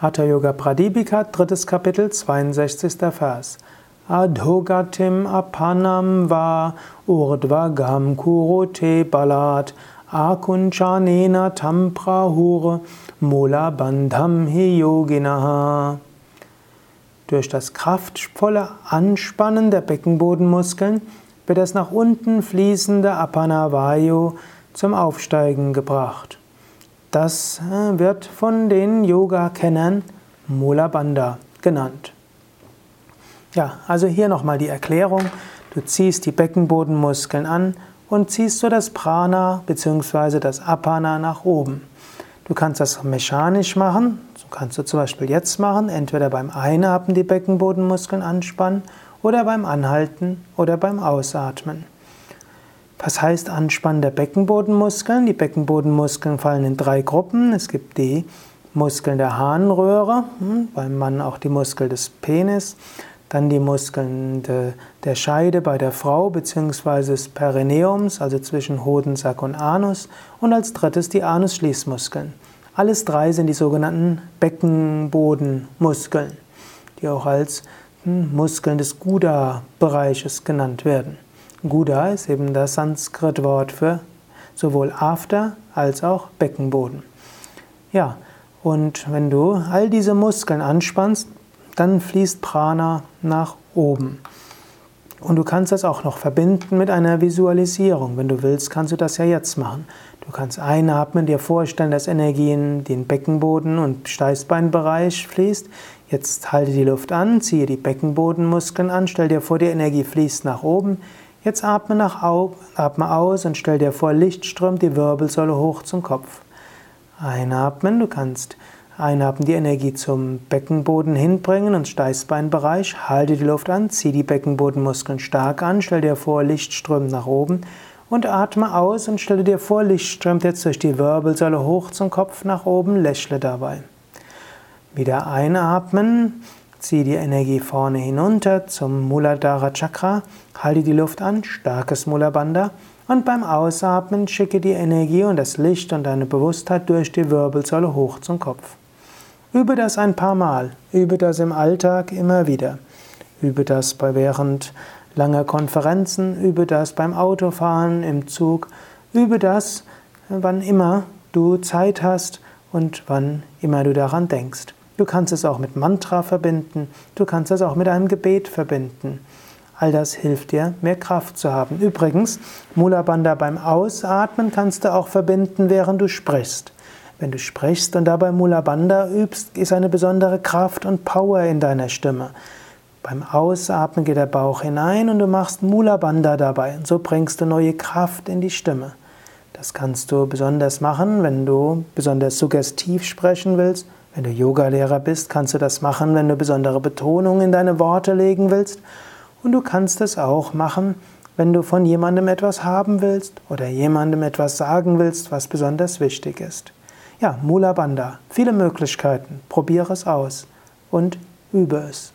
Hatha Yoga Pradipika, drittes Kapitel, 62. Vers. Adhogatim apanam va urdvagam kurote balat akunchanena tamprahur mula bandham hi yoginaha. Durch das kraftvolle Anspannen der Beckenbodenmuskeln wird das nach unten fließende Apanavayu zum Aufsteigen gebracht. Das äh, wird von den Yoga-Kennern Mula Bandha genannt. Ja, also hier nochmal die Erklärung. Du ziehst die Beckenbodenmuskeln an und ziehst so das Prana bzw. das Apana nach oben. Du kannst das mechanisch machen, so kannst du zum Beispiel jetzt machen, entweder beim Einatmen die Beckenbodenmuskeln anspannen oder beim Anhalten oder beim Ausatmen. Was heißt Anspannen der Beckenbodenmuskeln? Die Beckenbodenmuskeln fallen in drei Gruppen. Es gibt die Muskeln der Harnröhre, hm, beim Mann auch die Muskel des Penis, dann die Muskeln de, der Scheide bei der Frau bzw. des Perineums, also zwischen Hodensack und Anus und als drittes die Anusschließmuskeln. Alles drei sind die sogenannten Beckenbodenmuskeln, die auch als hm, Muskeln des Guda-Bereiches genannt werden. Guda ist eben das Sanskrit-Wort für sowohl After als auch Beckenboden. Ja, und wenn du all diese Muskeln anspannst, dann fließt Prana nach oben. Und du kannst das auch noch verbinden mit einer Visualisierung. Wenn du willst, kannst du das ja jetzt machen. Du kannst einatmen, dir vorstellen, dass Energie in den Beckenboden und Steißbeinbereich fließt. Jetzt halte die Luft an, ziehe die Beckenbodenmuskeln an, stell dir vor, die Energie fließt nach oben. Jetzt atme, nach, atme aus und stell dir vor, Licht strömt die Wirbelsäule hoch zum Kopf. Einatmen, du kannst einatmen, die Energie zum Beckenboden hinbringen und Steißbeinbereich. Halte die Luft an, zieh die Beckenbodenmuskeln stark an, stell dir vor, Licht strömt nach oben und atme aus und stelle dir vor, Licht strömt jetzt durch die Wirbelsäule hoch zum Kopf nach oben, lächle dabei. Wieder einatmen, Zieh die Energie vorne hinunter zum Muladhara Chakra, halte die Luft an, starkes Mula Bandha und beim Ausatmen schicke die Energie und das Licht und deine Bewusstheit durch die Wirbelsäule hoch zum Kopf. Übe das ein paar Mal, übe das im Alltag immer wieder. Übe das bei während langer Konferenzen, übe das beim Autofahren, im Zug, übe das, wann immer du Zeit hast und wann immer du daran denkst. Du kannst es auch mit Mantra verbinden, du kannst es auch mit einem Gebet verbinden. All das hilft dir, mehr Kraft zu haben. Übrigens, Mula Bandha beim Ausatmen kannst du auch verbinden, während du sprichst. Wenn du sprichst und dabei Mula Bandha übst, ist eine besondere Kraft und Power in deiner Stimme. Beim Ausatmen geht der Bauch hinein und du machst Mula Bandha dabei. Und so bringst du neue Kraft in die Stimme. Das kannst du besonders machen, wenn du besonders suggestiv sprechen willst wenn du Yogalehrer bist, kannst du das machen, wenn du besondere Betonung in deine Worte legen willst. Und du kannst es auch machen, wenn du von jemandem etwas haben willst oder jemandem etwas sagen willst, was besonders wichtig ist. Ja, Mula Bandha, viele Möglichkeiten. Probiere es aus und übe es.